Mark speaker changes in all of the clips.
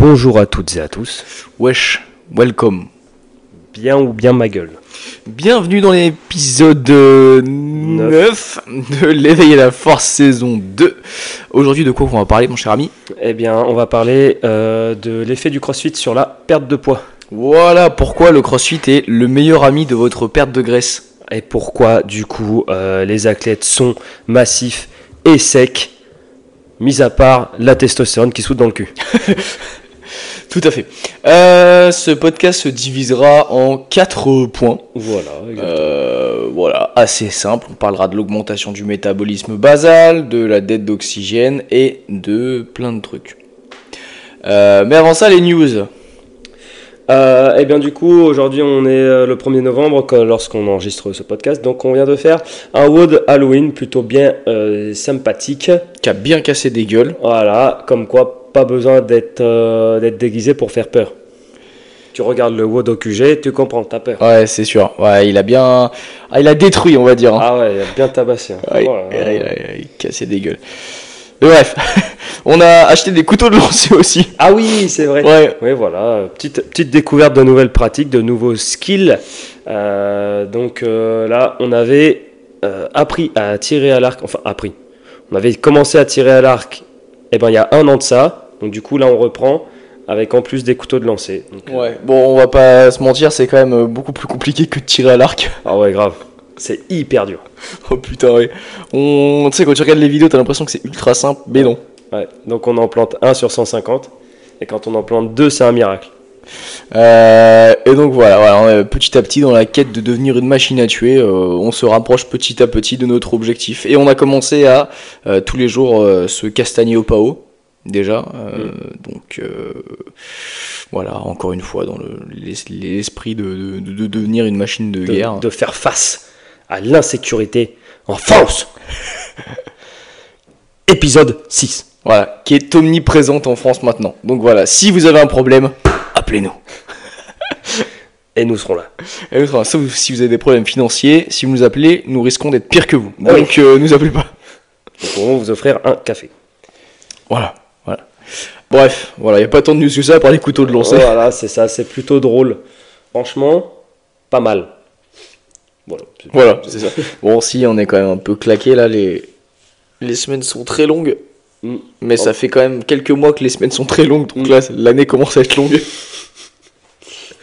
Speaker 1: Bonjour à toutes et à tous.
Speaker 2: Wesh, welcome.
Speaker 1: Bien ou bien ma gueule.
Speaker 2: Bienvenue dans l'épisode euh, 9 de l'éveil à la force saison 2. Aujourd'hui, de quoi on va parler, mon cher ami?
Speaker 1: Eh bien, on va parler euh, de l'effet du crossfit sur la perte de poids.
Speaker 2: Voilà pourquoi le crossfit est le meilleur ami de votre perte de graisse.
Speaker 1: Et pourquoi, du coup, euh, les athlètes sont massifs et secs, mis à part la testostérone qui saute dans le cul.
Speaker 2: Tout à fait. Euh, ce podcast se divisera en 4 points.
Speaker 1: Voilà.
Speaker 2: Euh, voilà, assez simple. On parlera de l'augmentation du métabolisme basal, de la dette d'oxygène et de plein de trucs. Euh, mais avant ça, les news.
Speaker 1: Euh, eh bien du coup, aujourd'hui on est le 1er novembre lorsqu'on enregistre ce podcast. Donc on vient de faire un WOD Halloween plutôt bien euh, sympathique.
Speaker 2: Qui a bien cassé des gueules.
Speaker 1: Voilà, comme quoi pas besoin d'être euh, d'être déguisé pour faire peur. Tu regardes le WOD au QG, tu comprends, t'as peur.
Speaker 2: Ouais, c'est sûr. Ouais, il a bien. Ah, il a détruit, on va dire. hein.
Speaker 1: Ah ouais, il a bien tabassé. hein.
Speaker 2: Ouais,
Speaker 1: Oh
Speaker 2: il, a, il a- il a cassé des gueules. Mais bref, on a acheté des couteaux de lancer aussi.
Speaker 1: Ah oui, c'est vrai.
Speaker 2: Ouais,
Speaker 1: Oui, voilà, petite, petite découverte de nouvelles pratiques, de nouveaux skills. Euh, donc euh, là, on avait euh, appris à tirer à l'arc, enfin appris. On avait commencé à tirer à l'arc, eh ben, il y a un an de ça. Donc du coup, là, on reprend avec en plus des couteaux de lancer. Donc,
Speaker 2: ouais. Bon, on va pas se mentir, c'est quand même euh, beaucoup plus compliqué que de tirer à l'arc.
Speaker 1: Ah ouais, grave. C'est hyper dur.
Speaker 2: Oh putain, ouais. On, tu sais, quand tu regardes les vidéos, t'as l'impression que c'est ultra simple, mais non.
Speaker 1: Ouais. Donc on en plante 1 sur 150. Et quand on en plante 2, c'est un miracle.
Speaker 2: Euh, et donc voilà, petit à petit dans la quête de devenir une machine à tuer, euh, on se rapproche petit à petit de notre objectif. Et on a commencé à euh, tous les jours se castagner au pao, déjà. euh, Donc voilà, encore une fois, dans le- l'es- l'esprit de, de- de- de devenir une machine de,
Speaker 1: De,
Speaker 2: guerre.
Speaker 1: de faire face à l'insécurité en France. Épisode 6.
Speaker 2: Voilà, qui est omniprésente en France maintenant. Donc voilà, si vous avez un problème, appelez-nous.
Speaker 1: Et nous serons là.
Speaker 2: Et enfin, sauf si vous avez des problèmes financiers, si vous nous appelez, nous risquons d'être pire que vous.
Speaker 1: Ah oui.
Speaker 2: Donc euh, nous appelez pas.
Speaker 1: Nous pourrons vous offrir un café.
Speaker 2: Voilà, voilà. Bref, voilà, il n'y a pas tant de news que ça par les couteaux de lancer.
Speaker 1: Voilà, c'est ça, c'est plutôt drôle. Franchement, pas mal. Voilà. c'est-
Speaker 2: Voilà, c'est ça. Bon, si, on est quand même un peu claqué là, les, les semaines sont très longues.
Speaker 1: Mm.
Speaker 2: Mais ça fait quand même quelques mois que les semaines sont très longues, donc
Speaker 1: Mm.
Speaker 2: là, l'année commence à être longue.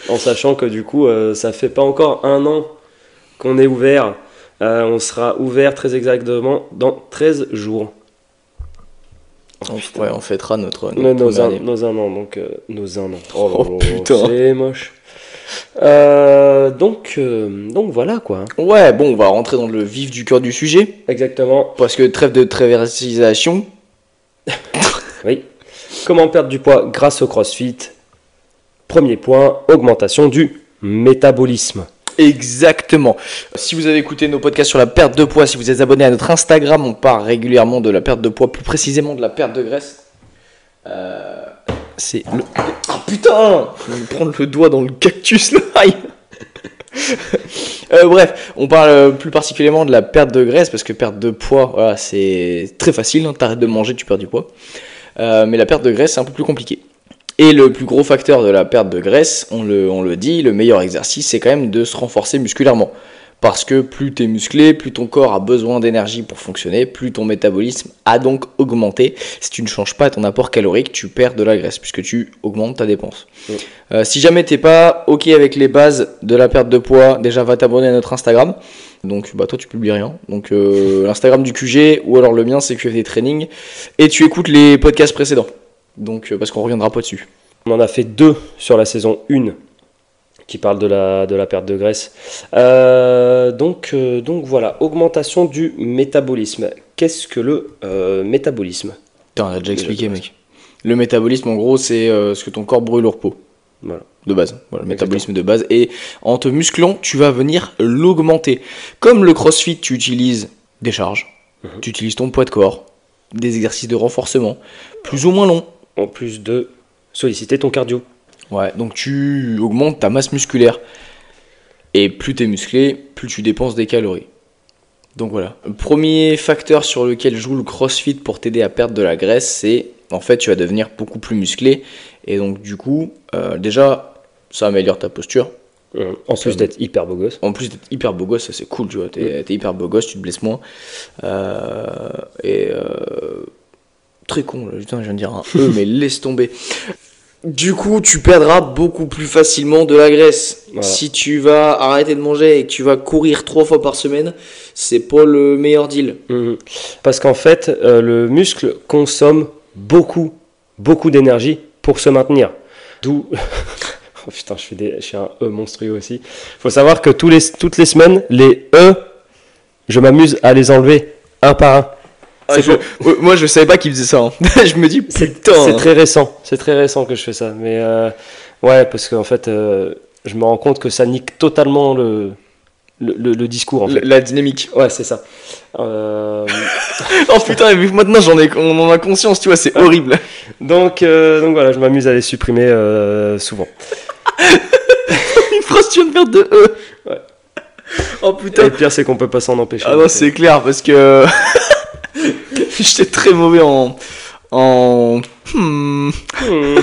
Speaker 1: En sachant que du coup, euh, ça fait pas encore un an qu'on est ouvert. Euh, on sera ouvert très exactement dans 13 jours.
Speaker 2: ouais, on fêtera notre, notre
Speaker 1: Nos, un,
Speaker 2: année.
Speaker 1: nos un an, donc euh, nos un an.
Speaker 2: Oh,
Speaker 1: là,
Speaker 2: putain.
Speaker 1: C'est moche. Euh, donc, euh, donc voilà quoi.
Speaker 2: Ouais, bon, on va rentrer dans le vif du cœur du sujet.
Speaker 1: Exactement.
Speaker 2: Parce que trêve de traversisation.
Speaker 1: Oui. Comment perdre du poids grâce au CrossFit? Premier point, augmentation du métabolisme.
Speaker 2: Exactement. Si vous avez écouté nos podcasts sur la perte de poids, si vous êtes abonné à notre Instagram, on parle régulièrement de la perte de poids, plus précisément de la perte de graisse. Euh, c'est le. Ah putain Je vais prendre le doigt dans le cactus là Euh, bref, on parle euh, plus particulièrement de la perte de graisse parce que perte de poids, voilà, c'est très facile. hein, T'arrêtes de manger, tu perds du poids. Mais la perte de graisse, c'est un peu plus compliqué. Et le plus gros facteur de la perte de graisse, on le, on le dit, le meilleur exercice, c'est quand même de se renforcer musculairement. Parce que plus tu es musclé, plus ton corps a besoin d'énergie pour fonctionner, plus ton métabolisme a donc augmenté. Si tu ne changes pas ton apport calorique, tu perds de la graisse puisque tu augmentes ta dépense. Euh, si jamais t'es pas ok avec les bases de la perte de poids, déjà va t'abonner à notre Instagram. Donc bah toi tu publies rien. Donc euh, l'Instagram du QG ou alors le mien c'est QFT Training et tu écoutes les podcasts précédents. Donc euh, parce qu'on reviendra pas dessus.
Speaker 1: On en a fait deux sur la saison 1 qui parle de la, de la perte de graisse. Euh, donc, euh, donc voilà, augmentation du métabolisme. Qu'est-ce que le euh, métabolisme?
Speaker 2: Putain, on a déjà expliqué mec. Le métabolisme en gros c'est ce que ton corps brûle au repos.
Speaker 1: Voilà.
Speaker 2: de base. Voilà, le métabolisme de base. Et en te musclant, tu vas venir l'augmenter. Comme le crossfit, tu utilises des charges,
Speaker 1: Mhm.
Speaker 2: tu utilises ton poids de corps, des exercices de renforcement, plus ou moins longs.
Speaker 1: En plus de solliciter ton cardio.
Speaker 2: Ouais, donc tu augmentes ta masse musculaire. Et plus tu es musclé, plus tu dépenses des calories. Donc voilà. Le premier facteur sur lequel joue le crossfit pour t'aider à perdre de la graisse, c'est en fait tu vas devenir beaucoup plus musclé Et donc, du coup, euh, déjà, ça améliore ta posture.
Speaker 1: Euh, en plus d'être hyper beau gosse.
Speaker 2: En plus d'être hyper beau gosse, ça c'est cool, tu vois. T'es t'es hyper beau gosse, tu te blesses moins. Euh, et euh, très con, là, putain, je viens de dire un E, mais laisse tomber. Du coup, tu perdras beaucoup plus facilement de la graisse.
Speaker 1: Voilà.
Speaker 2: Si tu vas arrêter de manger et que tu vas courir trois fois par semaine, c'est pas le meilleur deal.
Speaker 1: Mhm. Parce qu'en fait, euh, le muscle consomme beaucoup, beaucoup d'énergie pour se maintenir. D'où. oh putain, je fais, des... je fais un E monstrueux aussi. Il faut savoir que tous les... toutes les semaines, les E, je m'amuse à les enlever un par un.
Speaker 2: Ah, je- ouais, moi, je savais pas qu'il faisait ça. hein. je me dis,
Speaker 1: C'est
Speaker 2: putain.
Speaker 1: c'est
Speaker 2: hein.
Speaker 1: très récent. C'est très récent que je fais ça. Mais euh, ouais, parce qu'en fait, euh, je me rends compte que ça nique totalement le, le, le- le discours. En fait.
Speaker 2: La dynamique.
Speaker 1: Ouais, c'est ça. Euh,
Speaker 2: Oh putain, et vu que maintenant j'en ai, on en a conscience, tu vois, c'est horrible.
Speaker 1: donc, euh, donc voilà, je m'amuse à les supprimer euh, souvent.
Speaker 2: Une phrase, tu viens de faire de E.
Speaker 1: Ouais.
Speaker 2: Oh
Speaker 1: Et
Speaker 2: putain.
Speaker 1: le pire, c'est qu'on peut pas s'en empêcher.
Speaker 2: Ah non, c'est clair parce que j'étais très mauvais en en hmm,
Speaker 1: Hmm.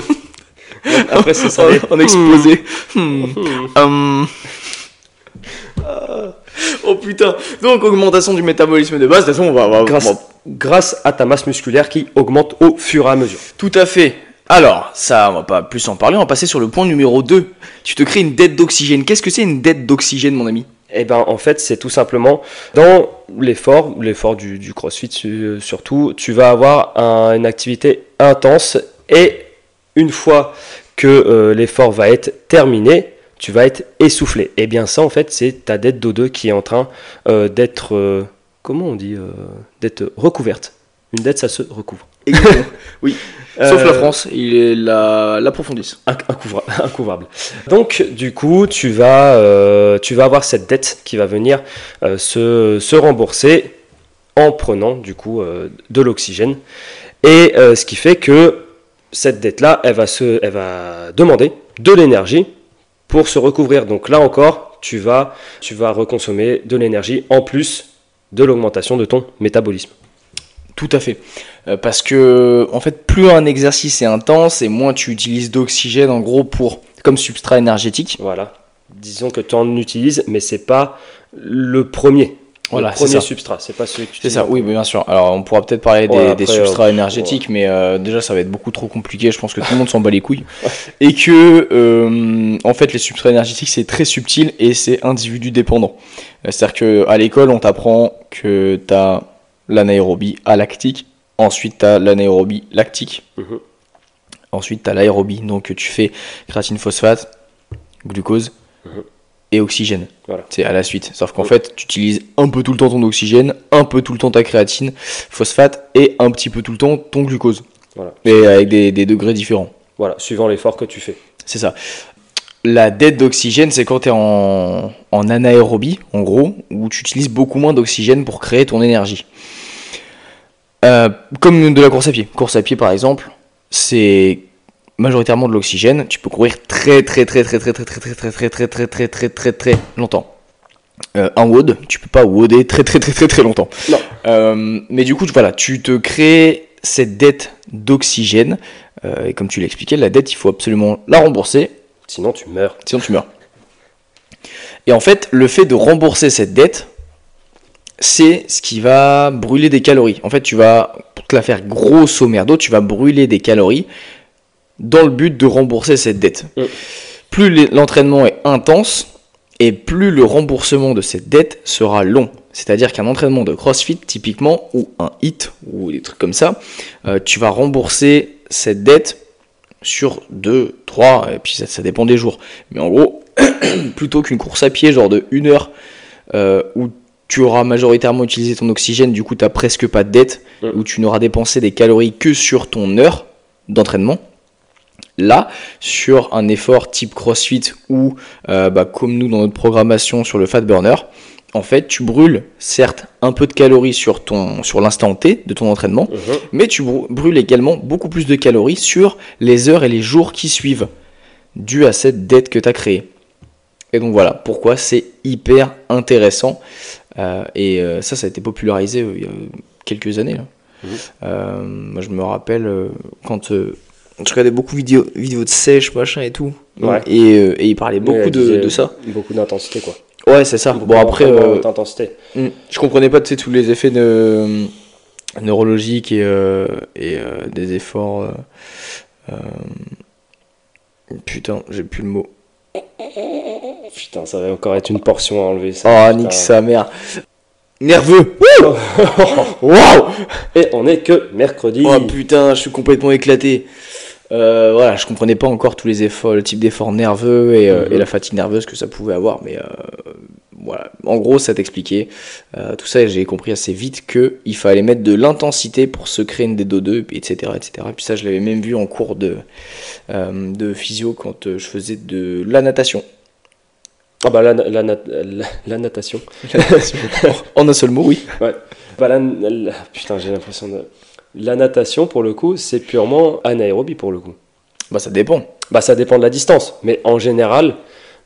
Speaker 1: Après, ça.
Speaker 2: en,
Speaker 1: les-
Speaker 2: en exposé. Hmm,
Speaker 1: Hmm.
Speaker 2: hum. Oh putain. Donc augmentation du métabolisme de base. De toute façon, on va, on va-
Speaker 1: Grâce,
Speaker 2: on
Speaker 1: grâce à ta masse musculaire qui augmente au fur et à mesure.
Speaker 2: tout à fait. Alors, ça, on va pas plus en parler. On va passer sur le point numéro 2. Tu te crées une dette d'oxygène. Qu'est-ce que c'est une dette d'oxygène, mon ami?
Speaker 1: Et ben en fait, c'est tout simplement dans l'effort, l'effort du, du crossfit su- surtout, tu vas avoir un- une activité intense et une fois que euh, l'effort va être terminé, tu vas être essoufflé. Et bien ça en fait, c'est ta dette d'O2 qui est en train euh, d'être, euh, comment on dit, d'être recouverte. Une dette, ça se recouvre.
Speaker 2: Exactement. Sauf
Speaker 1: Euh,
Speaker 2: la France, il est la
Speaker 1: incouvra- Incouvrable. Donc, du coup, tu vas, euh, tu vas avoir cette dette qui va venir euh, se, se rembourser en prenant, du coup, euh, de l'oxygène. Et euh, ce qui fait que cette dette-là, elle, va se- elle va demander de l'énergie pour se recouvrir. Donc là encore, tu vas, tu vas reconsommer de l'énergie en plus de l'augmentation de ton métabolisme.
Speaker 2: Tout à fait. Euh, parce que, en fait, plus un exercice est intense et moins tu utilises d'oxygène, en gros, pour comme substrat énergétique.
Speaker 1: Voilà. Disons que tu en utilises, mais c'est pas le premier.
Speaker 2: Voilà,
Speaker 1: le
Speaker 2: c'est
Speaker 1: premier
Speaker 2: ça.
Speaker 1: substrat, c'est pas celui que tu
Speaker 2: C'est
Speaker 1: utilises
Speaker 2: ça,
Speaker 1: en
Speaker 2: oui, bien sûr. Alors, on pourra peut-être parler des,
Speaker 1: Ouais,
Speaker 2: des
Speaker 1: après,
Speaker 2: substrats
Speaker 1: euh,
Speaker 2: énergétiques, mais euh, déjà, ça va être beaucoup trop compliqué. Je pense que tout le monde s'en bat les couilles. Et que, euh, en fait, les substrats énergétiques, c'est très subtil et c'est individu dépendant. C'est-à-dire qu'à l'école, on t'apprend que tu as l'anaérobie alactique, ensuite tu as l'anaérobie lactique,
Speaker 1: Mhm.
Speaker 2: ensuite tu as l'aérobie. Donc, tu fais créatine phosphate, glucose
Speaker 1: Mhm.
Speaker 2: et oxygène.
Speaker 1: Voilà.
Speaker 2: C'est à la suite. Sauf qu'en fait, tu utilises un peu tout le temps ton oxygène, un peu tout le temps ta créatine, phosphate et un petit peu tout le temps ton glucose.
Speaker 1: Voilà.
Speaker 2: Et avec des, des degrés différents.
Speaker 1: Voilà, suivant l'effort que tu fais.
Speaker 2: C'est ça. La dette d'oxygène, c'est quand tu es en, en anaérobie, en gros, où tu utilises beaucoup moins d'oxygène pour créer ton énergie. Euh, comme de la course à pied. Course à pied, par exemple, c'est majoritairement de l'oxygène. Tu peux courir très très très très très très très très très très très très très très très très longtemps. Euh, un WOD, tu peux pas WODer très très très très très longtemps.
Speaker 1: Non.
Speaker 2: Euh, mais du coup, voilà, tu te crées cette dette d'oxygène. Euh, et comme tu l'expliquais, la dette, il faut absolument la rembourser,
Speaker 1: Sinon, tu meurs.
Speaker 2: sinon tu meurs. Et en fait, le fait de rembourser cette dette, c'est ce qui va brûler des calories. En fait, tu vas, pour te la faire grosso merdo, tu vas brûler des calories dans le but de rembourser cette dette.
Speaker 1: Mm.
Speaker 2: Plus l'entraînement est intense, et plus le remboursement de cette dette sera long. C'est-à-dire qu'un entraînement de CrossFit, typiquement, ou un HIT, ou des trucs comme ça, euh, tu vas rembourser cette dette sur 2, 3, et puis ça, ça dépend des jours. Mais en gros, plutôt qu'une course à pied, genre de 1 heure, euh, où tu auras majoritairement utilisé ton oxygène, du coup tu n'as presque pas de dette, où tu n'auras dépensé des calories que sur ton heure d'entraînement. Là, sur un effort type CrossFit ou euh, bah, comme nous dans notre programmation sur le Fat Burner, en fait, tu brûles certes un peu de calories sur, ton, sur l'instant T de ton entraînement,
Speaker 1: Mhm.
Speaker 2: mais tu brû- brûles également beaucoup plus de calories sur les heures et les jours qui suivent, dû à cette dette que tu as créée. Et donc voilà pourquoi c'est hyper intéressant. Euh, et euh, ça, ça a été popularisé euh, il y a quelques années. là.
Speaker 1: Mhm.
Speaker 2: Moi, je me rappelle quand je regardais beaucoup de vidéos, de sèche, machin et tout.
Speaker 1: Ouais.
Speaker 2: Et, et il parlait beaucoup de ça.
Speaker 1: Beaucoup d'intensité, quoi.
Speaker 2: Ouais, c'est ça. Bon, après, euh, hmm, je comprenais pas tous les effets de, neurologiques et, euh, et euh, des efforts. euh, putain, j'ai plus le mot.
Speaker 1: Putain, ça va encore être une portion à enlever. Ça.
Speaker 2: Oh,
Speaker 1: Putain.
Speaker 2: nique sa mère. Nerveux. Waouh!
Speaker 1: Et on est que mercredi.
Speaker 2: Oh putain, je suis complètement éclaté. Euh, voilà, je comprenais pas encore tous les efforts, le type d'effort nerveux et, euh,
Speaker 1: Mhm.
Speaker 2: et la fatigue nerveuse que ça pouvait avoir, mais euh, voilà. En gros, ça t'expliquait tout ça et j'ai compris assez vite que il fallait mettre de l'intensité pour se créer une DO2, etc., etc. Et puis ça, je l'avais même vu en cours de, de physio quand je faisais de la natation.
Speaker 1: Ah bah la, la, la- la natation.
Speaker 2: en un seul mot, oui.
Speaker 1: Bah, la- la- putain, j'ai l'impression de. La natation, pour le coup, c'est purement anaérobie, pour le coup.
Speaker 2: Bah ça dépend.
Speaker 1: Bah, ça dépend de la distance. Mais en général,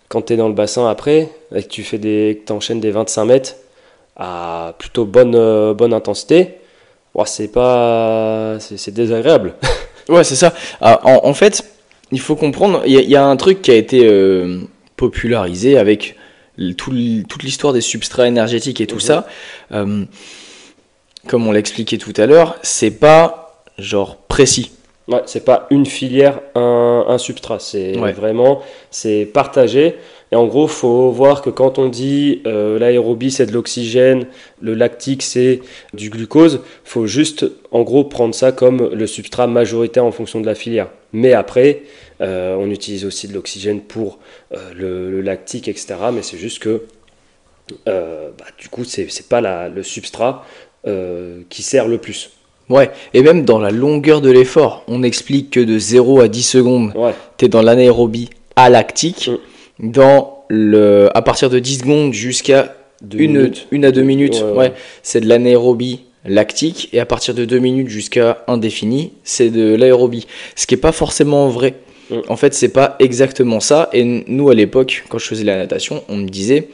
Speaker 1: quand tu es dans le bassin après, et que tu fais des, que t'enchaînes des 25 mètres à plutôt bonne, euh, bonne intensité, ouah, c'est pas. C'est c'est désagréable.
Speaker 2: Ouais, c'est ça. Ah, en, en fait, il faut comprendre, il y, a- il y a un truc qui a été euh, popularisé avec tout toute l'histoire des substrats énergétiques et tout
Speaker 1: Mhm.
Speaker 2: ça. Euh, comme on l'expliquait tout à l'heure, c'est pas genre précis.
Speaker 1: Ouais, c'est pas une filière, un, un substrat. C'est
Speaker 2: Ouais.
Speaker 1: vraiment, c'est partagé. Et en gros, faut voir que quand on dit euh, l'aérobie c'est de l'oxygène, le lactique c'est du glucose, faut juste en gros prendre ça comme le substrat majoritaire en fonction de la filière. Mais après, euh, on utilise aussi de l'oxygène pour euh, le, le lactique, etc. Mais c'est juste que bah, du coup, c'est c'est pas la- le substrat euh, qui sert le plus.
Speaker 2: Ouais, et même dans la longueur de l'effort, on explique que de 0 à 10 secondes,
Speaker 1: Ouais.
Speaker 2: tu es dans l'anaérobie alactique. Dans le, à partir de 10 secondes jusqu'à
Speaker 1: Deux
Speaker 2: une,
Speaker 1: minutes.
Speaker 2: une à deux minutes,
Speaker 1: Ouais,
Speaker 2: c'est de l'anaérobie lactique, et à partir de deux minutes jusqu'à indéfini, c'est de l'aérobie. Ce qui est pas forcément vrai.
Speaker 1: Mm.
Speaker 2: En fait, c'est pas exactement ça. Et nous, à l'époque, quand je faisais la natation, on me disait,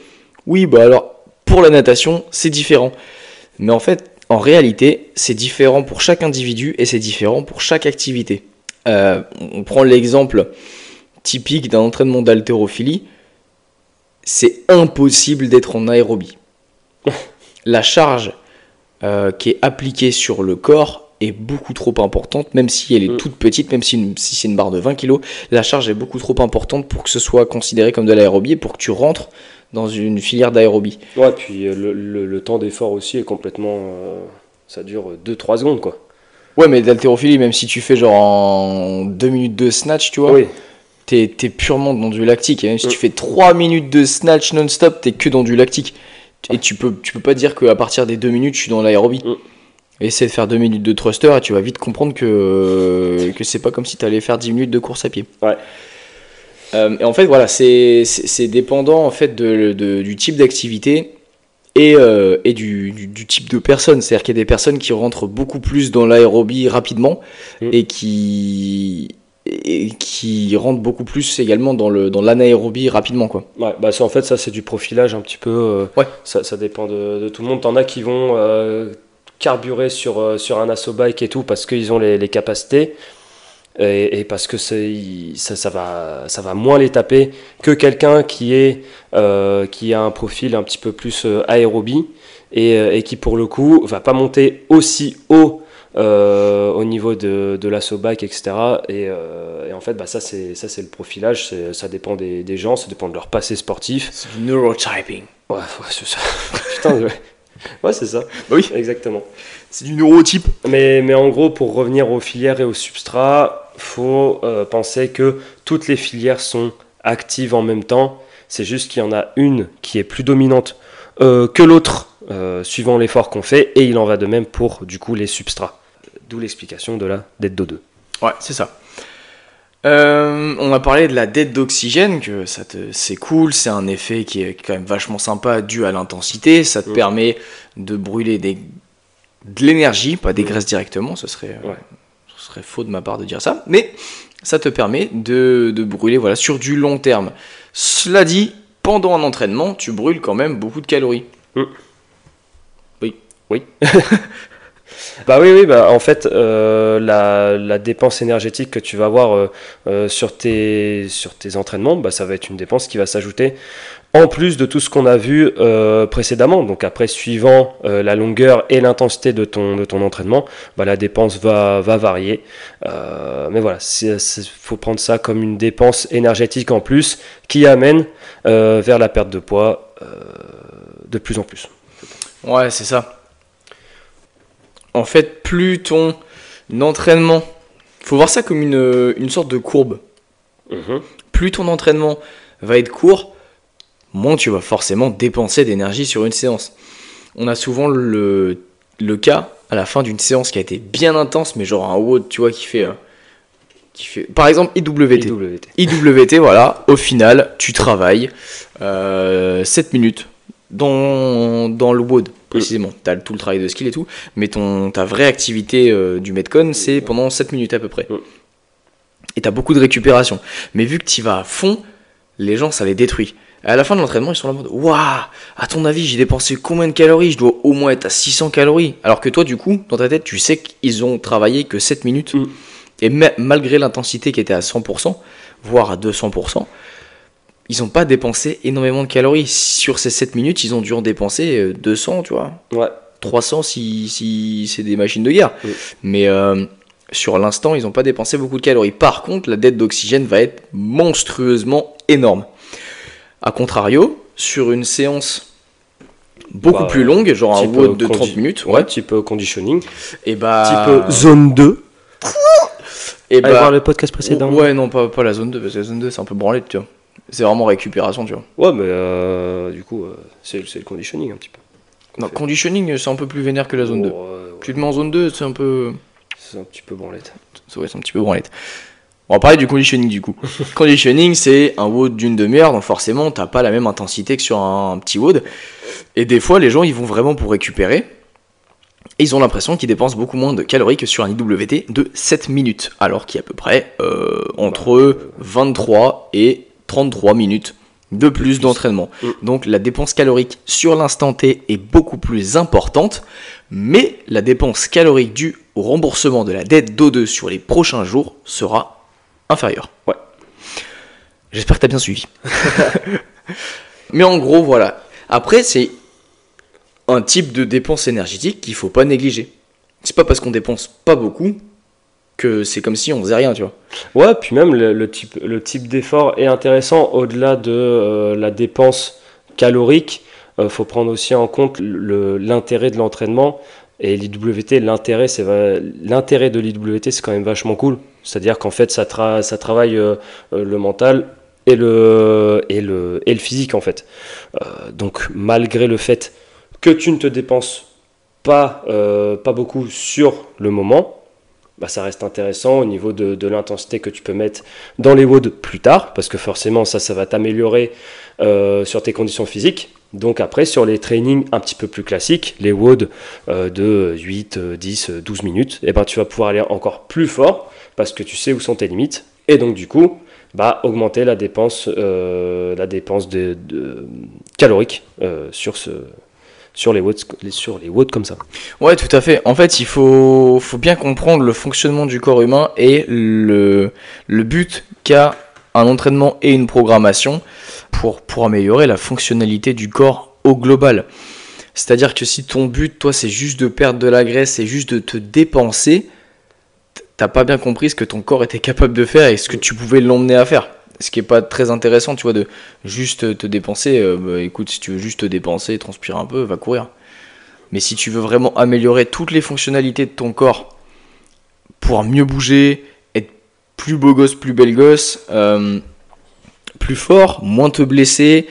Speaker 2: oui, bah alors, pour la natation, c'est différent. Mais en fait, en réalité, c'est différent pour chaque individu et c'est différent pour chaque activité. Euh, on prend l'exemple typique d'un entraînement d'haltérophilie. C'est impossible d'être en aérobie. La charge euh, qui est appliquée sur le corps est beaucoup trop importante, même si elle est
Speaker 1: Mm.
Speaker 2: toute petite, même si, si c'est une barre de 20 kg, la charge est beaucoup trop importante pour que ce soit considéré comme de l'aérobie et pour que tu rentres dans une filière d'aérobie.
Speaker 1: Ouais, puis euh, le, le- le temps d'effort aussi est complètement. euh, ça dure 2-3 secondes, quoi.
Speaker 2: Ouais, mais d'haltérophilie, même si tu fais genre en 2 minutes de snatch, tu vois,
Speaker 1: Oui,
Speaker 2: t'es t'es purement dans du lactique. Et même si
Speaker 1: Mm.
Speaker 2: tu fais 3 minutes de snatch non-stop, t'es que dans du lactique. Et tu peux, tu peux pas dire qu'à partir des 2 minutes, je suis dans l'aérobie.
Speaker 1: Mm.
Speaker 2: Essaie de faire 2 minutes de thruster et tu vas vite comprendre que, que c'est pas comme si t'allais faire 10 minutes de course à pied.
Speaker 1: Ouais.
Speaker 2: Euh, et en fait, voilà, c'est dépendant en fait de, de- du type d'activité et, euh, et du, du- du type de personne. C'est-à-dire qu'il y a des personnes qui rentrent beaucoup plus dans l'aérobie rapidement
Speaker 1: Mm.
Speaker 2: et qui et qui rentrent beaucoup plus également dans le dans l'anaérobie rapidement quoi.
Speaker 1: ouais, bah en fait, ça c'est du profilage un petit peu. euh,
Speaker 2: Ouais.
Speaker 1: Ça, ça dépend de, de tout le monde. T'en as qui vont euh, carburer sur, sur un assaut bike et tout parce qu'ils ont les, les capacités. Et, et parce que ça, ça, va, ça va moins les taper que quelqu'un qui, est, euh, qui a un profil un petit peu plus euh, aérobie et, euh, et qui pour le coup va pas monter aussi haut euh, au niveau de, de l'assaut bike, etc. Et, euh, et en fait, bah, ça, c'est, ça, c'est le profilage. Ça dépend des, des gens, ça dépend de leur passé sportif.
Speaker 2: C'est du neurotyping.
Speaker 1: Ouais, ouais, c'est ça. Putain, ouais. Ouais, c'est ça.
Speaker 2: Bah oui,
Speaker 1: Exactement.
Speaker 2: c'est du neurotype.
Speaker 1: Mais, mais en gros, pour revenir aux filières et aux substrats, faut euh, penser que toutes les filières sont actives en même temps. C'est juste qu'il y en a une qui est plus dominante euh, que l'autre, euh, suivant l'effort qu'on fait, et il en va de même pour du coup les substrats. D'où l'explication de la dette d'O2.
Speaker 2: Ouais, c'est ça. Euh, on a parlé de la dette d'oxygène, que ça te, c'est cool, c'est un effet qui est quand même vachement sympa dû à l'intensité. Ça te
Speaker 1: Mm.
Speaker 2: permet de brûler des, de l'énergie, pas des graisses directement, ce serait, euh,
Speaker 1: Ouais.
Speaker 2: Serait faux de ma part de dire ça, mais ça te permet de, de brûler voilà, sur du long terme. Cela dit, pendant un entraînement, tu brûles quand même beaucoup de calories.
Speaker 1: Mm.
Speaker 2: Oui.
Speaker 1: Oui. Bah oui, oui, bah en fait, euh, la, la dépense énergétique que tu vas avoir euh, euh, sur, tes, sur tes entraînements, bah, ça va être une dépense qui va s'ajouter en plus de tout ce qu'on a vu euh, précédemment. Donc après, suivant euh, la longueur et l'intensité de ton, de ton entraînement, bah, la dépense va, va varier. Euh, mais voilà, il faut prendre ça comme une dépense énergétique en plus qui amène vers la perte de poids de plus en plus.
Speaker 2: Ouais, c'est ça. En fait, plus ton entraînement, faut voir ça comme une, une sorte de courbe.
Speaker 1: Mhm.
Speaker 2: Plus ton entraînement va être court, moins tu vas forcément dépenser d'énergie sur une séance. On a souvent le, le cas à la fin d'une séance qui a été bien intense, mais genre un WOD, tu vois, qui fait, euh, qui fait. Par exemple, IWT.
Speaker 1: IWT.
Speaker 2: IWT, voilà, au final, tu travailles euh, 7 minutes dans, dans le WOD, précisément. Tu as tout le travail de skill et tout, mais ton, ta vraie activité euh, du Metcon, c'est pendant 7 minutes à peu près.
Speaker 1: Mm.
Speaker 2: Et tu as beaucoup de récupération. Mais vu que tu vas à fond, les gens, ça les détruit. Et à la fin de l'entraînement, ils sont là en mode Waouh, à ton avis, j'ai dépensé combien de calories? Je dois au moins être à 600 calories. Alors que toi, du coup, dans ta tête, tu sais qu'ils ont travaillé que 7 minutes.
Speaker 1: Mm.
Speaker 2: Et ma- malgré l'intensité qui était à 100%, voire à 200%, ils n'ont pas dépensé énormément de calories. Sur ces 7 minutes, ils ont dû en dépenser euh, 200, tu vois.
Speaker 1: Ouais.
Speaker 2: 300 si, si c'est des machines de guerre. Mais euh, sur l'instant, ils n'ont pas dépensé beaucoup de calories. Par contre, la dette d'oxygène va être monstrueusement énorme. A contrario, sur une séance beaucoup
Speaker 1: Bah,
Speaker 2: plus longue, genre un WOD
Speaker 1: euh,
Speaker 2: de 30
Speaker 1: condi-
Speaker 2: minutes,
Speaker 1: Ouais, type euh, conditioning.
Speaker 2: et bah,
Speaker 1: Type euh, zone 2.
Speaker 2: et
Speaker 1: Allez
Speaker 2: bah,
Speaker 1: voir le podcast précédent.
Speaker 2: ouais, non, pas, pas la zone 2, parce que la zone 2, c'est un peu branlé, tu vois. C'est vraiment récupération, tu vois.
Speaker 1: Ouais, mais euh, du coup, euh, c'est c'est le conditioning un petit peu.
Speaker 2: Non, conditioning, c'est un peu plus vénère que la zone 2.
Speaker 1: Oh, ouais, ouais,
Speaker 2: Tu te mets en zone 2, c'est un peu.
Speaker 1: C'est un petit peu branlette.
Speaker 2: Ouais, c'est un petit peu branlette. On va parler du conditioning du coup. conditioning, c'est un WOD d'une demi-heure, donc forcément, t'as pas la même intensité que sur un, petit WOD. Et des fois, les gens, ils vont vraiment pour récupérer. Et ils ont l'impression qu'ils dépensent beaucoup moins de calories que sur un IWT de 7 minutes, alors qu'il y a à peu près euh, entre 23 et 33 minutes de plus d'entraînement.
Speaker 1: Mm.
Speaker 2: Donc la dépense calorique sur l'instant T est beaucoup plus importante, mais la dépense calorique due au remboursement de la dette d'O2 sur les prochains jours sera inférieure.
Speaker 1: Ouais.
Speaker 2: J'espère que tu as bien suivi. mais en gros, voilà. Après, c'est un type de dépense énergétique qu'il faut pas négliger. C'est pas parce qu'on dépense pas beaucoup que c'est comme si on faisait rien, tu vois.
Speaker 1: Ouais, puis même le, type, d'effort est intéressant au-delà de euh, la dépense calorique. Il faut prendre aussi en compte l'intérêt de l'entraînement. Et l'IWT, l'intérêt, c'est l'intérêt de l'IWT, c'est quand même vachement cool. C'est-à-dire qu'en fait, ça, tra- ça travaille euh, euh, le mental et le, et le, et le physique, en fait. Euh, donc, malgré le fait que tu ne te dépenses pas, pas beaucoup sur le moment, bah, ça reste intéressant au niveau de, de l'intensité que tu peux mettre dans les WOD plus tard, parce que forcément ça, ça va t'améliorer euh, sur tes conditions physiques. Donc après, sur les trainings un petit peu plus classiques, les WOD euh, de 8, euh, 10, euh, 12 minutes, et ben, tu vas pouvoir aller encore plus fort, parce que tu sais où sont tes limites. Et donc du coup, bah, augmenter la dépense, euh, la dépense de, calorique sur, ce, sur, les WOD, sur les comme ça.
Speaker 2: Ouais, tout à fait. En fait, il faut, faut bien comprendre le fonctionnement du corps humain et le, le but qu'a un entraînement et une programmation pour, améliorer la fonctionnalité du corps au global. C'est-à-dire que si ton but, toi, c'est juste de perdre de la graisse, c'est juste de te dépenser, t'as pas bien compris ce que ton corps était capable de faire et ce que tu pouvais l'emmener à faire. Ce qui est pas très intéressant, tu vois, de juste te dépenser. euh, bah, écoute, si tu veux juste te dépenser, transpirer un peu, va courir. Mais si tu veux vraiment améliorer toutes les fonctionnalités de ton corps pour mieux bouger, être plus beau gosse, plus belle gosse, euh, plus fort, moins te blesser,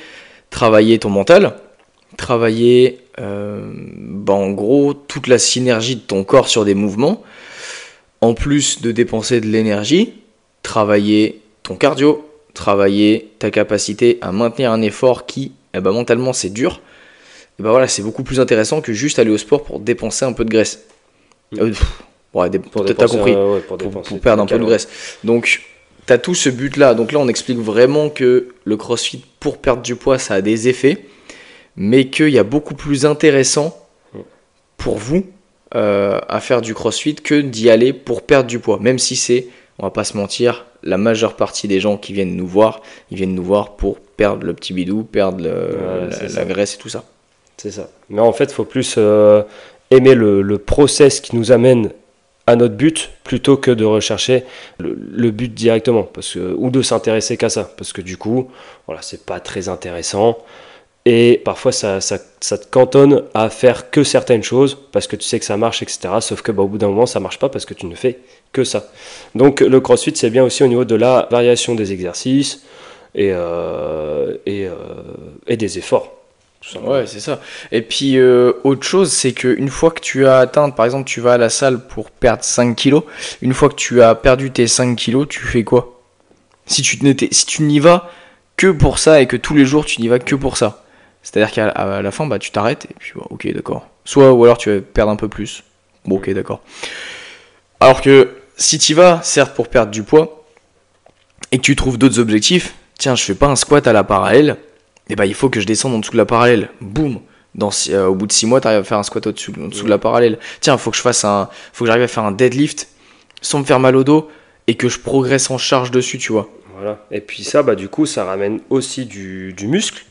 Speaker 2: travailler ton mental, travailler euh, bah, en gros toute la synergie de ton corps sur des mouvements, en plus de dépenser de l'énergie, travailler ton cardio, travailler ta capacité à maintenir un effort qui, eh ben, mentalement, c'est dur. Et ben voilà, c'est beaucoup plus intéressant que juste aller au sport pour dépenser un peu de graisse. Euh, pff, ouais, dé-
Speaker 1: Pour
Speaker 2: peut-être t'as
Speaker 1: dépenser,
Speaker 2: compris
Speaker 1: ouais, pour
Speaker 2: pour,
Speaker 1: dépenser
Speaker 2: pour perdre un peu de graisse. Donc, as tout ce but-là. Donc là, on explique vraiment que le crossfit, pour perdre du poids, ça a des effets, mais qu'il y a beaucoup plus intéressant pour vous euh, à faire du crossfit que d'y aller pour perdre du poids. Même si c'est, on va pas se mentir, la majeure partie des gens qui viennent nous voir, ils viennent nous voir pour perdre le petit bidou, perdre le-
Speaker 1: Ouais,
Speaker 2: la, graisse et tout ça.
Speaker 1: C'est ça. Mais en fait, il faut plus euh, aimer le, le process qui nous amène à notre but plutôt que de rechercher le, but directement parce que, ou de s'intéresser qu'à ça. Parce que du coup, voilà, c'est pas très intéressant. Et parfois, ça, ça, ça te cantonne à faire que certaines choses parce que tu sais que ça marche, etc. Sauf que bah, au bout d'un moment, ça marche pas parce que tu ne fais que ça. Donc, le crossfit, c'est bien aussi au niveau de la variation des exercices et, euh, euh, et des efforts.
Speaker 2: Ouais, c'est ça. Et puis, euh, autre chose, c'est qu'une fois que tu as atteint, par exemple, tu vas à la salle pour perdre 5 kilos, une fois que tu as perdu tes 5 kilos, tu fais quoi? Si tu, n'y vas que pour ça et que tous les jours tu n'y vas que pour ça, c'est-à-dire qu'à la fin, bah, tu t'arrêtes et puis, bah, ok, d'accord. Soit, ou alors tu vas perdre un peu plus. Bon, ok, d'accord. Alors que si tu y vas, certes, pour perdre du poids, et que tu trouves d'autres objectifs, tiens, je fais pas un squat à la parallèle, et bah il faut que je descende en dessous de la parallèle. Boum dans, euh, au bout de 6 mois, tu arrives à faire un squat au-dessus en dessous de la parallèle. Tiens, faut que je fasse un faut que j'arrive à faire un deadlift sans me faire mal au dos et que je progresse en charge dessus, tu vois.
Speaker 1: Voilà. Et puis ça, bah, du coup, ça ramène aussi du, du muscle.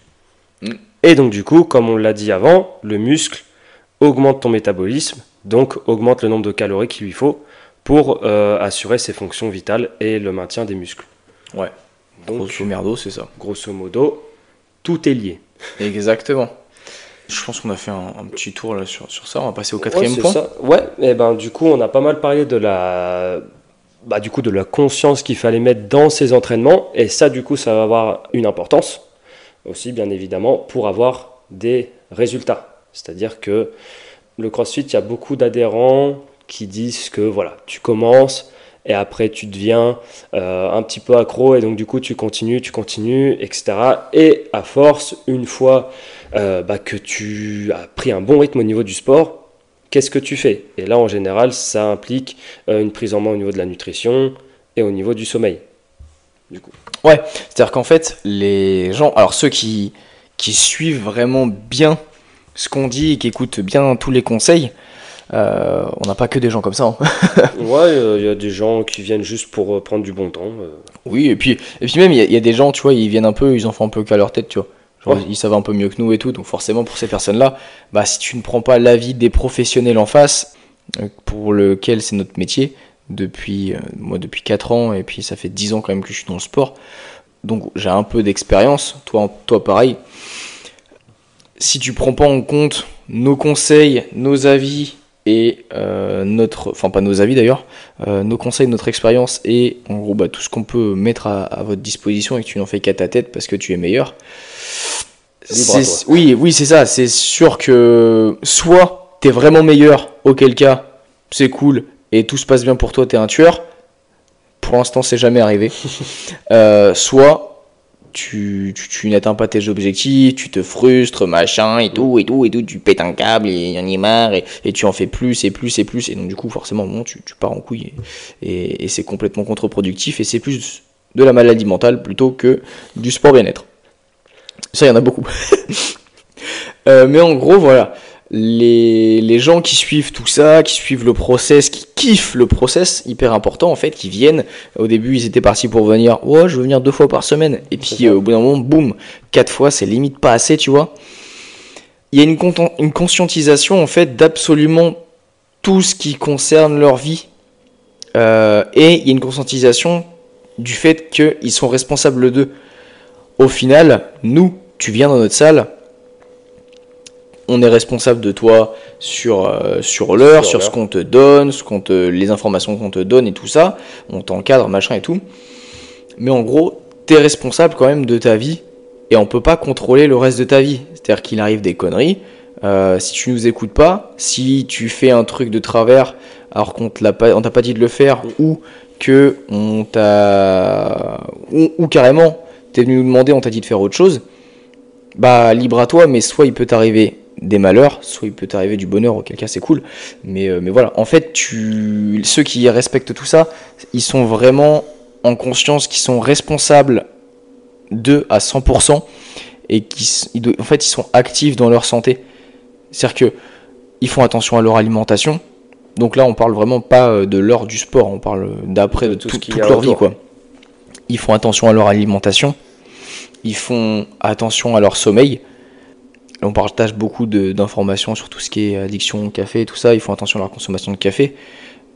Speaker 2: Mm.
Speaker 1: Et donc, du coup, comme on l'a dit avant, le muscle augmente ton métabolisme, donc augmente le nombre de calories qu'il lui faut pour euh, assurer ses fonctions vitales et le maintien des muscles.
Speaker 2: Ouais.
Speaker 1: Donc,
Speaker 2: Grosso merdo, c'est ça.
Speaker 1: grosso modo, tout est lié.
Speaker 2: Exactement. Je pense qu'on a fait un, un petit tour là sur, sur ça. On va passer au quatrième
Speaker 1: ouais,
Speaker 2: point.
Speaker 1: ça. Ouais, et ben du coup, on a pas mal parlé de la, bah, du coup, de la conscience qu'il fallait mettre dans ces entraînements, et ça, du coup, ça va avoir une importance aussi, bien évidemment, pour avoir des résultats. C'est-à-dire que le CrossFit, il y a beaucoup d'adhérents qui disent que voilà, tu commences et après tu deviens euh, un petit peu accro et donc du coup tu continues, tu continues, etc. Et à force, une fois euh, bah, que tu as pris un bon rythme au niveau du sport, qu'est-ce que tu fais? Et là, en général, ça implique euh, une prise en main au niveau de la nutrition et au niveau du sommeil. Du coup.
Speaker 2: C'est-à-dire qu'en fait, les gens, alors ceux qui, qui suivent vraiment bien ce qu'on dit et qui écoutent bien tous les conseils, euh, on n'a pas que des gens comme ça. hein.
Speaker 1: Ouais, il y a des gens qui viennent juste pour euh, prendre du bon temps. euh.
Speaker 2: Oui, et puis, et puis même, il y, a- il y a des gens, tu vois, ils viennent un peu, ils en font un peu qu'à leur tête, tu vois. Genre,
Speaker 1: Ouais.
Speaker 2: Ils savent un peu mieux que nous et tout, donc forcément, pour ces personnes-là, bah, si tu ne prends pas l'avis des professionnels en face, pour lequel c'est notre métier, depuis, moi, depuis 4 ans, et puis ça fait 10 ans quand même que je suis dans le sport, donc j'ai un peu d'expérience, toi, toi pareil. Si tu prends pas en compte nos conseils, nos avis et euh, notre, enfin pas nos avis d'ailleurs, euh, nos conseils, notre expérience et en gros bah, tout ce qu'on peut mettre à, à votre disposition et que tu n'en fais qu'à ta tête parce que tu es meilleur. C'est- Oui, oui, c'est ça. C'est sûr que soit t'es vraiment meilleur, auquel cas c'est cool et tout se passe bien pour toi, t'es un tueur. Pour l'instant, c'est jamais arrivé. Euh, soit tu, tu, n'atteins pas tes objectifs, tu te frustres, machin, et tout, et tout, et tout, tu pètes un câble, et y en a marre, et, tu en fais plus, et plus, et plus, et donc du coup, forcément, bon, tu, pars en couille, et c'est complètement contre-productif, et c'est plus de la maladie mentale plutôt que du sport bien-être. Ça, il y en a beaucoup. Euh, mais en gros, voilà. Les, les gens qui suivent tout ça, qui suivent le process, qui kiffent le process, hyper important en fait, qui viennent. Au début, ils étaient partis pour venir, ouais, je veux venir deux fois par semaine. Et puis euh, au bout d'un moment, boum, quatre fois, c'est limite pas assez, tu vois. Il y a une conscientisation en fait d'absolument tout ce qui concerne leur vie. Euh, et il y a une conscientisation du fait qu'ils sont responsables d'eux. Au final, nous, tu viens dans notre salle, on est responsable de toi sur, euh, sur l'heure,
Speaker 1: Sur
Speaker 2: sur, ce qu'on te donne, ce qu'on te, les informations qu'on te donne et tout ça. On t'encadre, machin et tout. Mais en gros, t'es responsable quand même de ta vie et on peut pas contrôler le reste de ta vie. C'est-à-dire qu'il arrive des conneries. Euh, si tu nous écoutes pas, si tu fais un truc de travers alors qu'on te l'a pas, on t'a pas dit de le faire ou que on t'a ou, ou carrément t'es venu nous demander, on t'a dit de faire autre chose, bah libre à toi, mais soit il peut t'arriver des malheurs, soit il peut t'arriver du bonheur, auquel cas c'est cool. Mais, euh, mais voilà, en fait, tu, ceux qui respectent tout ça, ils sont vraiment en conscience qu'ils sont responsables d'eux à 100% et qui, en fait, ils sont actifs dans leur santé. C'est-à-dire que ils font attention à leur alimentation. Donc là, on parle vraiment pas euh, de l'heure du sport, on parle d'après de,
Speaker 1: tout
Speaker 2: tout-
Speaker 1: ce
Speaker 2: toute leur vie, quoi. Ils font attention à leur alimentation, ils font attention à leur sommeil. On partage beaucoup d'informations sur tout ce qui est addiction au café et tout ça. Ils font attention à leur consommation de café.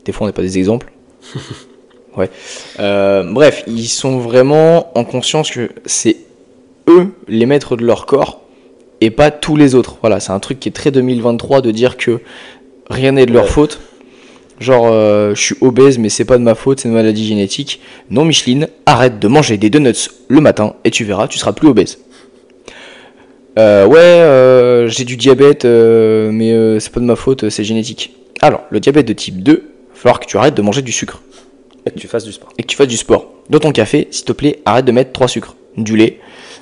Speaker 2: Des fois, on n'est pas des exemples. ouais. Euh, bref, ils sont vraiment en conscience que c'est eux les maîtres de leur corps et pas tous les autres. Voilà, c'est un truc qui est très 2023 de dire que rien n'est de leur
Speaker 1: Ouais.
Speaker 2: faute. Genre, euh, je suis obèse, mais c'est pas de ma faute, c'est une maladie génétique. Non, Micheline, arrête de manger des donuts le matin et tu verras, tu seras plus obèse. Euh, ouais, euh, j'ai du diabète, euh, mais euh, c'est pas de ma faute, c'est génétique. Alors, le diabète de type 2, il va falloir que tu arrêtes de manger du sucre
Speaker 1: Et que tu fasses du sport.
Speaker 2: et que tu fasses du sport. Dans ton café, s'il te plaît, arrête de mettre 3 sucres, du lait,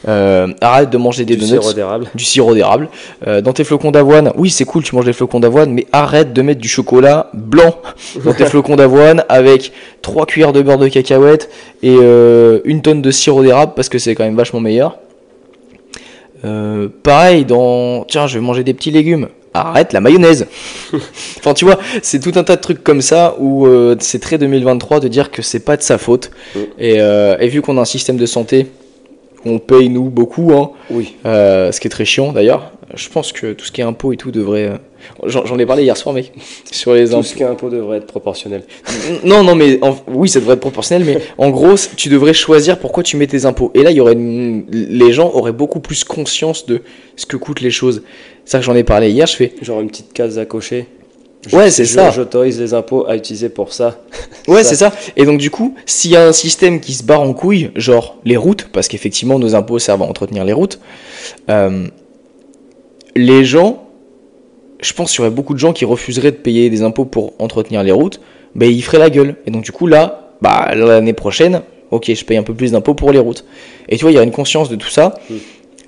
Speaker 2: euh, arrête de manger des
Speaker 1: du
Speaker 2: donuts,
Speaker 1: sirop d'érable.
Speaker 2: du sirop d'érable. Euh, dans tes flocons d'avoine, oui, c'est cool, tu manges des flocons d'avoine, mais arrête de mettre du chocolat blanc dans tes flocons d'avoine avec 3 cuillères de beurre de cacahuète et euh, une tonne de sirop d'érable parce que c'est quand même vachement meilleur. Euh, pareil, dans. Tiens, je vais manger des petits légumes. Arrête la mayonnaise. enfin, tu vois, c'est tout un tas de trucs comme ça où euh, c'est très 2023 de dire que c'est pas de sa faute.
Speaker 1: Mm.
Speaker 2: Et, euh, et vu qu'on a un système de santé, on paye nous beaucoup, hein,
Speaker 1: Oui.
Speaker 2: ce qui est très chiant d'ailleurs. Je pense que tout ce qui est impôt et tout devrait. J'en ai parlé hier soir, mec, sur les
Speaker 1: Tout
Speaker 2: impôts.
Speaker 1: ce est impôt devrait être proportionnel.
Speaker 2: Non, non, mais en- oui, ça devrait être proportionnel, mais en gros, tu devrais choisir pourquoi tu mets tes impôts. Et là, il y aurait une- les gens auraient beaucoup plus conscience de ce que coûtent les choses. C'est ça que j'en ai parlé hier. Je fais,
Speaker 1: Genre une petite case à cocher.
Speaker 2: Ouais, c'est ça.
Speaker 1: J'autorise les impôts à utiliser pour ça.
Speaker 2: ouais, c'est ça. Et donc du coup, s'il y a un système qui se barre en couille, genre les routes, parce qu'effectivement nos impôts servent à entretenir les routes, euh, les gens, je pense qu'il y aurait beaucoup de gens qui refuseraient de payer des impôts pour entretenir les routes, ben ils feraient la gueule. Et donc du coup là, bah l'année prochaine, ok, je paye un peu plus d'impôts pour les routes. Et tu vois, il y a une conscience de tout ça.
Speaker 1: Mm.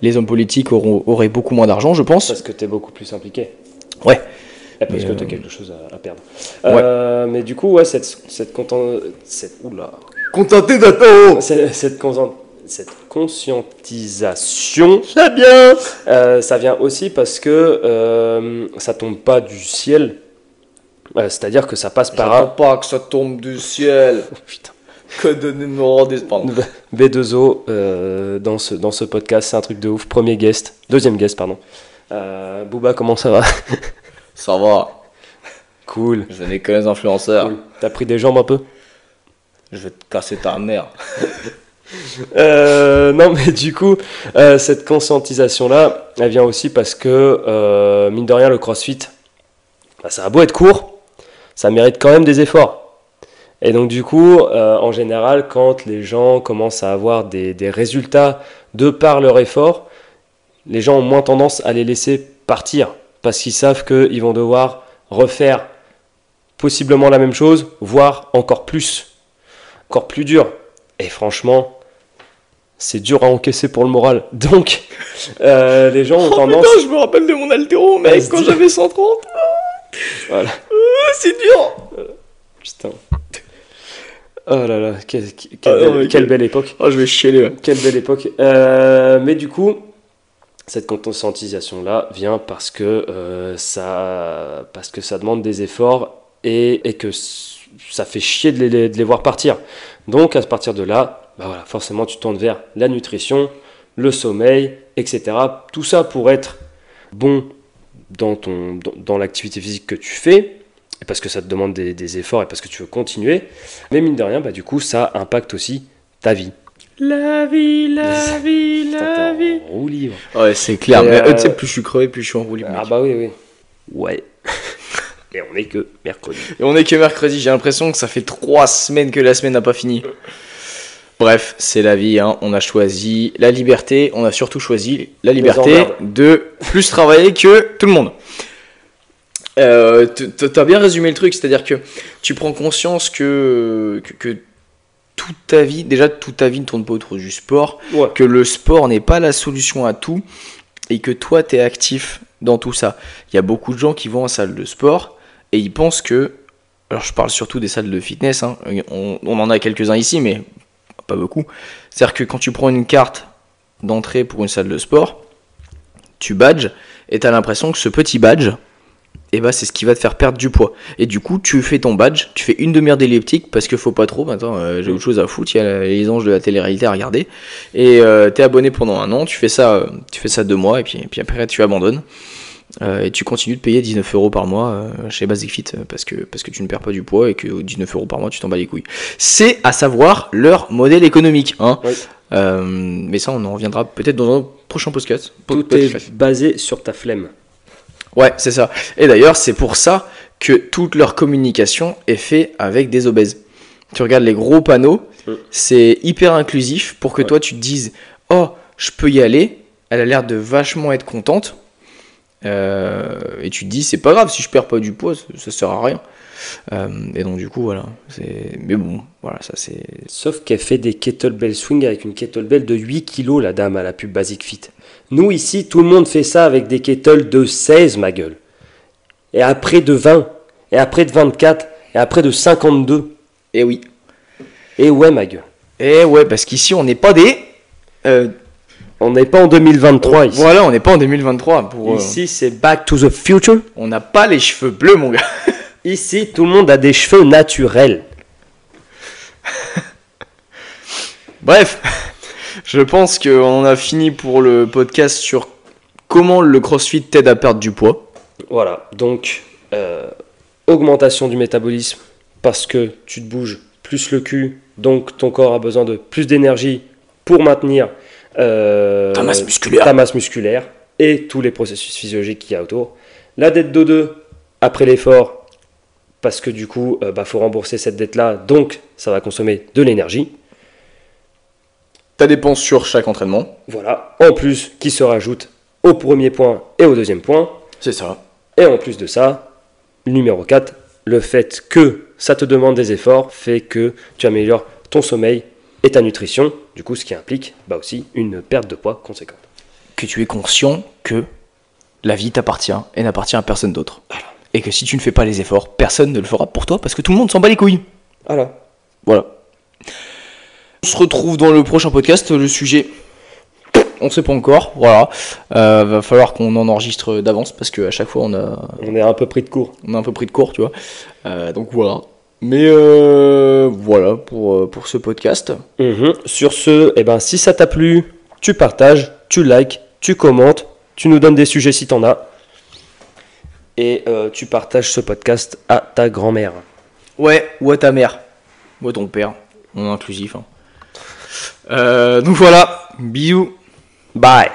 Speaker 2: Les hommes politiques auront, auraient beaucoup moins d'argent, je pense.
Speaker 1: Parce que t'es beaucoup plus impliqué.
Speaker 2: Ouais.
Speaker 1: Et parce
Speaker 2: Mais,
Speaker 1: que t'as
Speaker 2: euh,
Speaker 1: quelque chose à, à perdre. Euh, mais du coup, ouais, cette, cette, content... cette, oula.
Speaker 2: Contenté d'attendre
Speaker 1: cette, cette, cette conscientisation,
Speaker 2: Ça bien
Speaker 1: euh, ça vient aussi parce que euh, ça tombe pas du ciel. Euh, C'est-à-dire que ça passe par un.
Speaker 2: pas que ça tombe du ciel.
Speaker 1: Putain.
Speaker 2: Que de numéro des pardon.
Speaker 1: B2O euh, dans, ce, dans ce podcast, c'est un truc de ouf. Premier guest, deuxième guest, pardon. Booba, comment ça va?
Speaker 2: Ça va.
Speaker 1: Cool.
Speaker 2: Je n'ai que les influenceurs.
Speaker 1: Cool. T'as pris des jambes un peu?
Speaker 2: Je vais te casser ta mère.
Speaker 1: Euh, non, mais du coup, euh, cette conscientisation-là, elle vient aussi parce que, euh, mine de rien, le crossfit, bah, ça a beau être court, ça mérite quand même des efforts. Et donc, du coup, en général, quand les gens commencent à avoir des, des résultats de par leur effort, les gens ont moins tendance à les laisser partir parce qu'ils savent qu'ils vont devoir refaire possiblement la même chose, voire encore plus, encore plus dur. Et franchement, c'est dur à encaisser pour le moral. Donc, euh, les gens ont tendance.
Speaker 2: je me rappelle de mon altéro,
Speaker 1: mec, quand
Speaker 2: j'avais 130.
Speaker 1: Voilà.
Speaker 2: c'est dur.
Speaker 1: Putain. Oh là là, quelle, quelle
Speaker 2: Ah
Speaker 1: belle, quelle
Speaker 2: quel-
Speaker 1: belle époque.
Speaker 2: Oh, je vais chialer. ouais.
Speaker 1: Quelle belle époque. Euh, mais du coup, cette conscientisation-là vient parce que, euh, ça, parce que ça demande des efforts et, et que ça fait chier de les, de les voir partir. Donc, à partir de là, bah voilà, forcément, tu tournes vers la nutrition, le sommeil, etc. Tout ça pour être bon dans, ton, dans, dans l'activité physique que tu fais, et parce que ça te demande des, des efforts et parce que tu veux continuer. Mais mine de rien, bah, du coup, ça impacte aussi ta vie.
Speaker 2: La vie, la vie,
Speaker 1: Putain, t'es en roue libre.
Speaker 2: Ouais, c'est clair.
Speaker 1: Et,
Speaker 2: Mais,
Speaker 1: euh,
Speaker 2: euh, tu sais, plus je suis crevé, plus je suis en roue libre,
Speaker 1: Ah
Speaker 2: mec.
Speaker 1: bah oui, oui. Ouais. Et on est que mercredi.
Speaker 2: Et on est que mercredi, j'ai l'impression que ça fait trois semaines que la semaine n'a pas fini. Bref, c'est la vie, hein. on a choisi la liberté, on a surtout choisi la liberté de plus travailler que tout le monde. Euh, T'as bien résumé le truc, c'est-à-dire que tu prends conscience que, que, que toute ta vie, déjà toute ta vie ne tourne pas autour du sport,
Speaker 1: Ouais.
Speaker 2: que le sport n'est pas la solution à tout et que toi tu es actif dans tout ça. Il y a beaucoup de gens qui vont en salle de sport et ils pensent que, alors je parle surtout des salles de fitness, hein, on, on en a quelques-uns ici mais pas beaucoup. C'est-à-dire que quand tu prends une carte d'entrée pour une salle de sport, tu badges et tu as l'impression que ce petit badge, et bah c'est ce qui va te faire perdre du poids. Et du coup, tu fais ton badge, tu fais une demi-heure d'elliptique parce qu'il faut pas trop. Maintenant, euh, j'ai autre chose à foutre. Il y a les anges de la télé-réalité à regarder. Et euh, t'es abonné pendant un an, tu fais ça, euh, tu fais ça deux mois et puis, et puis après tu abandonnes. Euh, et tu continues de payer 19 euros par mois euh, chez Basic Fit euh, parce que, parce que tu ne perds pas du poids et que 19 euros par mois tu t'en bats les couilles. C'est à savoir leur modèle économique. Hein.
Speaker 1: Oui.
Speaker 2: Euh, mais ça, on en reviendra peut-être dans un prochain podcast.
Speaker 1: Tout est basé sur ta flemme.
Speaker 2: Ouais, c'est ça. Et d'ailleurs, c'est pour ça que toute leur communication est faite avec des obèses. Tu regardes les gros panneaux,
Speaker 1: Mm.
Speaker 2: c'est hyper inclusif pour que
Speaker 1: Ouais.
Speaker 2: toi tu te dises Oh, je peux y aller. Elle a l'air de vachement être contente. Euh, et tu te dis C'est pas grave, si je perds pas du poids, ça, ça sert à rien. Euh, et donc, du coup, voilà. Mais bon, voilà, ça c'est.
Speaker 1: Sauf qu'elle fait des kettlebell swing avec une kettlebell de 8 kg, la dame, à la pub Basic Fit. Nous, ici, tout le monde fait ça avec des kettles de 16, ma gueule. Et après de 20. Et après de 24. Et après de 52.
Speaker 2: Et oui.
Speaker 1: Et ouais, ma gueule.
Speaker 2: Et ouais, parce qu'ici, on n'est pas des. euh,
Speaker 1: On n'est pas en 2023 ici.
Speaker 2: Voilà, on n'est pas en 2023. Pour, euh,
Speaker 1: Ici, c'est Back to the Future.
Speaker 2: on n'a pas les cheveux bleus, mon gars.
Speaker 1: Ici, tout le monde a des cheveux naturels.
Speaker 2: Bref, je pense qu'on a fini pour le podcast sur comment le CrossFit t'aide à perdre du poids.
Speaker 1: Voilà, donc euh, augmentation du métabolisme parce que tu te bouges plus le cul, donc ton corps a besoin de plus d'énergie pour maintenir
Speaker 2: Ta masse musculaire.
Speaker 1: ta masse musculaire et tous les processus physiologiques qu'il y a autour. La dette de 2 après l'effort parce que du coup, il faut rembourser cette dette-là, donc ça va consommer de l'énergie.
Speaker 2: Ta dépense sur chaque entraînement.
Speaker 1: Voilà, en plus qui se rajoute au premier point et au deuxième point.
Speaker 2: C'est ça.
Speaker 1: Et en plus de ça, numéro 4, le fait que ça te demande des efforts fait que tu améliores ton sommeil et ta nutrition, du coup ce qui implique bah aussi une perte de poids conséquente.
Speaker 2: Que tu es conscient que la vie t'appartient et n'appartient à personne d'autre. Et que si tu ne fais pas les efforts, personne ne le fera pour toi parce que tout le monde s'en bat les couilles.
Speaker 1: Voilà.
Speaker 2: Voilà. On se retrouve dans le prochain podcast. Le sujet, on sait pas encore. Voilà. Euh, va falloir qu'on en enregistre d'avance parce qu'à chaque fois on a,
Speaker 1: On est un peu pris de court.
Speaker 2: on a un peu pris de cours, tu vois. Euh, donc voilà. Mais euh, voilà pour, euh, pour ce podcast.
Speaker 1: Mhm. Sur ce, eh ben, si ça t'a plu, tu partages, tu likes, tu commentes, tu nous donnes des sujets si t'en as. Et euh, tu partages ce podcast à ta grand-mère.
Speaker 2: Ouais, ou à ta mère. Ou à ton père. On est inclusif. hein. Euh, donc voilà. Bisous.
Speaker 1: Bye